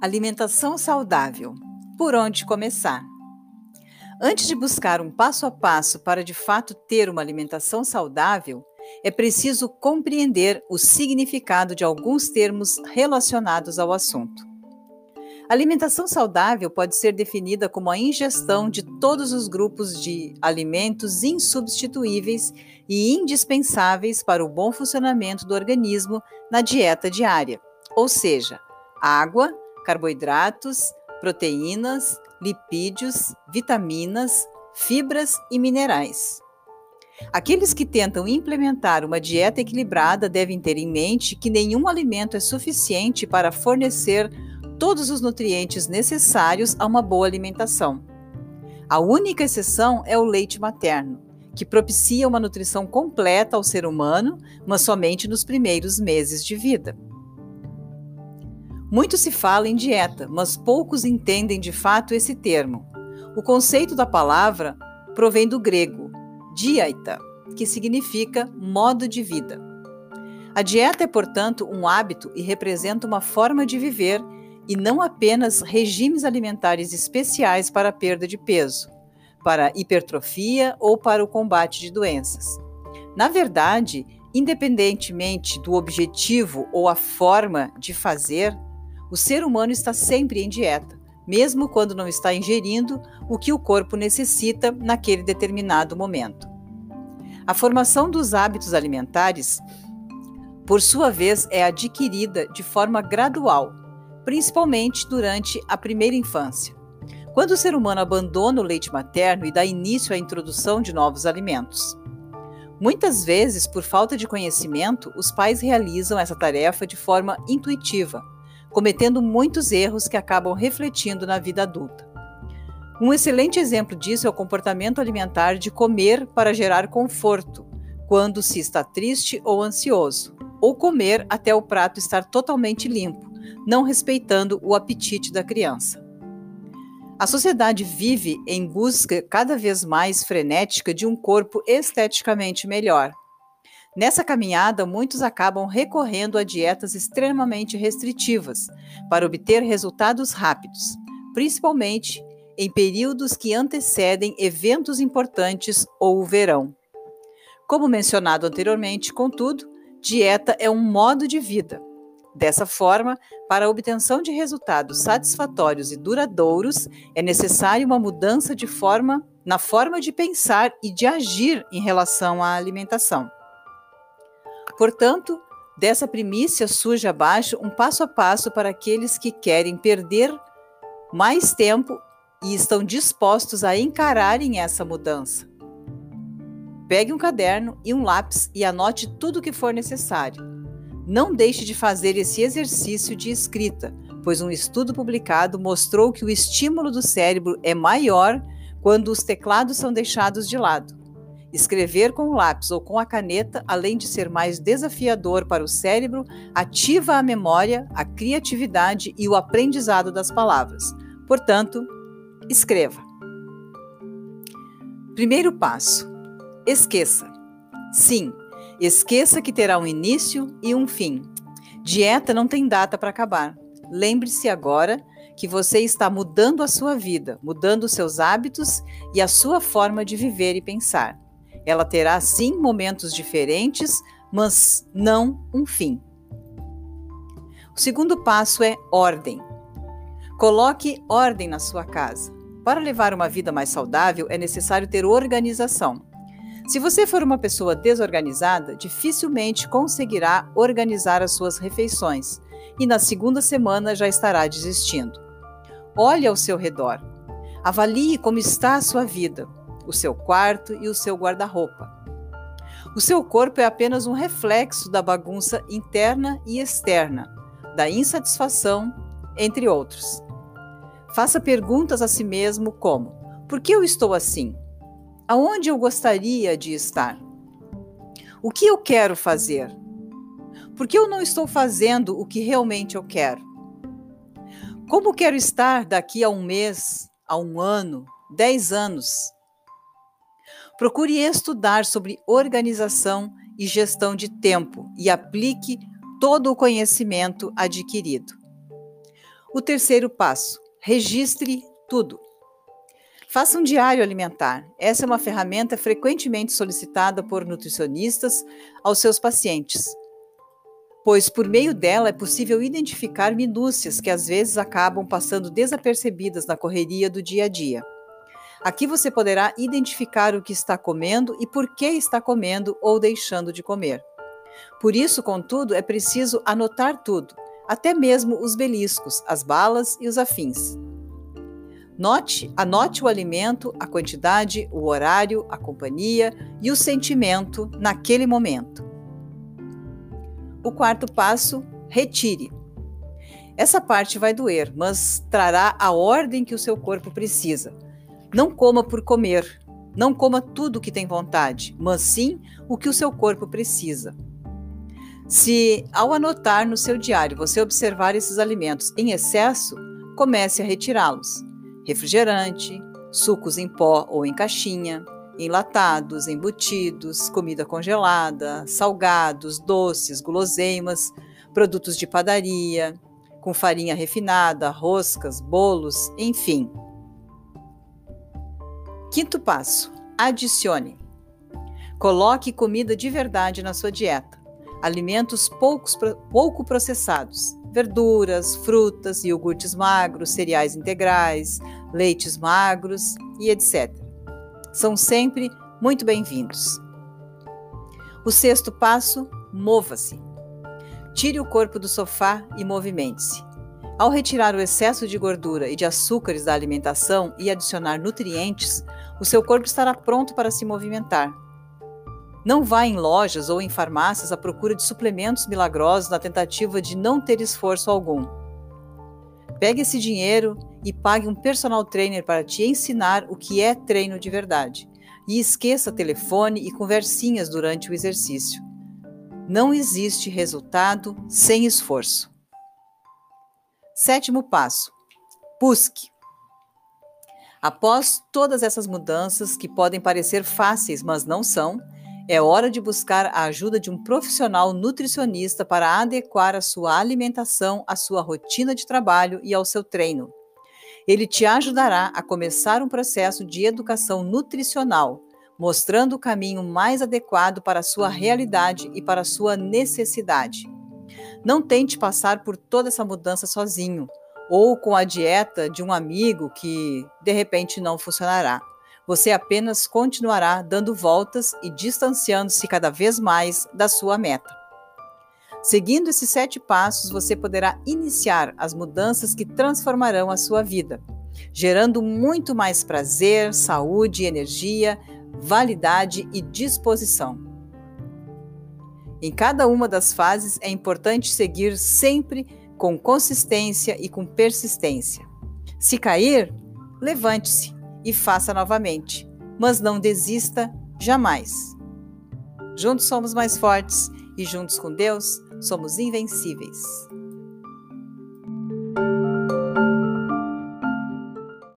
Alimentação saudável. Por onde começar? Antes de buscar um passo a passo para de fato ter uma alimentação saudável, é preciso compreender o significado de alguns termos relacionados ao assunto. Alimentação saudável pode ser definida como a ingestão de todos os grupos de alimentos insubstituíveis e indispensáveis para o bom funcionamento do organismo na dieta diária, ou seja, água, carboidratos, proteínas, lipídios, vitaminas, fibras e minerais. Aqueles que tentam implementar uma dieta equilibrada devem ter em mente que nenhum alimento é suficiente para fornecer todos os nutrientes necessários a uma boa alimentação. A única exceção é o leite materno, que propicia uma nutrição completa ao ser humano, mas somente nos primeiros meses de vida. Muito se fala em dieta, mas poucos entendem de fato esse termo. O conceito da palavra provém do grego dieta, que significa modo de vida. A dieta é, portanto, um hábito e representa uma forma de viver e não apenas regimes alimentares especiais para a perda de peso, para hipertrofia ou para o combate de doenças. Na verdade, independentemente do objetivo ou a forma de fazer, o ser humano está sempre em dieta, mesmo quando não está ingerindo o que o corpo necessita naquele determinado momento. A formação dos hábitos alimentares, por sua vez, é adquirida de forma gradual, principalmente durante a primeira infância, quando o ser humano abandona o leite materno e dá início à introdução de novos alimentos. Muitas vezes, por falta de conhecimento, os pais realizam essa tarefa de forma intuitiva cometendo muitos erros que acabam refletindo na vida adulta. Um excelente exemplo disso é o comportamento alimentar de comer para gerar conforto, quando se está triste ou ansioso, ou comer até o prato estar totalmente limpo, não respeitando o apetite da criança. A sociedade vive em busca cada vez mais frenética de um corpo esteticamente melhor, Nessa caminhada, muitos acabam recorrendo a dietas extremamente restritivas para obter resultados rápidos, principalmente em períodos que antecedem eventos importantes ou o verão. Como mencionado anteriormente, contudo, dieta é um modo de vida. Dessa forma, para a obtenção de resultados satisfatórios e duradouros, é necessária uma mudança de forma na forma de pensar e de agir em relação à alimentação. Portanto, dessa primícia surge abaixo um passo a passo para aqueles que querem perder mais tempo e estão dispostos a encararem essa mudança. Pegue um caderno e um lápis e anote tudo o que for necessário. Não deixe de fazer esse exercício de escrita, pois um estudo publicado mostrou que o estímulo do cérebro é maior quando os teclados são deixados de lado. Escrever com o lápis ou com a caneta, além de ser mais desafiador para o cérebro, ativa a memória, a criatividade e o aprendizado das palavras. Portanto, escreva. Primeiro passo: esqueça. Sim, esqueça que terá um início e um fim. Dieta não tem data para acabar. Lembre-se agora que você está mudando a sua vida, mudando seus hábitos e a sua forma de viver e pensar. Ela terá sim momentos diferentes, mas não um fim. O segundo passo é ordem. Coloque ordem na sua casa. Para levar uma vida mais saudável, é necessário ter organização. Se você for uma pessoa desorganizada, dificilmente conseguirá organizar as suas refeições e na segunda semana já estará desistindo. Olhe ao seu redor. Avalie como está a sua vida o seu quarto e o seu guarda-roupa. O seu corpo é apenas um reflexo da bagunça interna e externa, da insatisfação, entre outros. Faça perguntas a si mesmo como: por que eu estou assim? Aonde eu gostaria de estar? O que eu quero fazer? Por que eu não estou fazendo o que realmente eu quero? Como quero estar daqui a um mês, a um ano, dez anos? Procure estudar sobre organização e gestão de tempo e aplique todo o conhecimento adquirido. O terceiro passo: registre tudo. Faça um diário alimentar. Essa é uma ferramenta frequentemente solicitada por nutricionistas aos seus pacientes, pois por meio dela é possível identificar minúcias que às vezes acabam passando desapercebidas na correria do dia a dia. Aqui você poderá identificar o que está comendo e por que está comendo ou deixando de comer. Por isso, contudo, é preciso anotar tudo, até mesmo os beliscos, as balas e os afins. Note, anote o alimento, a quantidade, o horário, a companhia e o sentimento naquele momento. O quarto passo, retire. Essa parte vai doer, mas trará a ordem que o seu corpo precisa. Não coma por comer. Não coma tudo o que tem vontade, mas sim o que o seu corpo precisa. Se, ao anotar no seu diário, você observar esses alimentos em excesso, comece a retirá-los. Refrigerante, sucos em pó ou em caixinha, enlatados, embutidos, comida congelada, salgados, doces, guloseimas, produtos de padaria, com farinha refinada, roscas, bolos, enfim. Quinto passo: adicione. Coloque comida de verdade na sua dieta. Alimentos poucos, pouco processados, verduras, frutas, iogurtes magros, cereais integrais, leites magros e etc. São sempre muito bem-vindos. O sexto passo: mova-se. Tire o corpo do sofá e movimente-se. Ao retirar o excesso de gordura e de açúcares da alimentação e adicionar nutrientes, o seu corpo estará pronto para se movimentar. Não vá em lojas ou em farmácias à procura de suplementos milagrosos na tentativa de não ter esforço algum. Pegue esse dinheiro e pague um personal trainer para te ensinar o que é treino de verdade. E esqueça telefone e conversinhas durante o exercício. Não existe resultado sem esforço. Sétimo passo: busque. Após todas essas mudanças que podem parecer fáceis, mas não são, é hora de buscar a ajuda de um profissional nutricionista para adequar a sua alimentação à sua rotina de trabalho e ao seu treino. Ele te ajudará a começar um processo de educação nutricional, mostrando o caminho mais adequado para a sua realidade e para a sua necessidade. Não tente passar por toda essa mudança sozinho ou com a dieta de um amigo que de repente não funcionará. Você apenas continuará dando voltas e distanciando-se cada vez mais da sua meta. Seguindo esses sete passos, você poderá iniciar as mudanças que transformarão a sua vida, gerando muito mais prazer, saúde, energia, validade e disposição. Em cada uma das fases é importante seguir sempre com consistência e com persistência. Se cair, levante-se e faça novamente, mas não desista jamais. Juntos somos mais fortes e juntos com Deus somos invencíveis.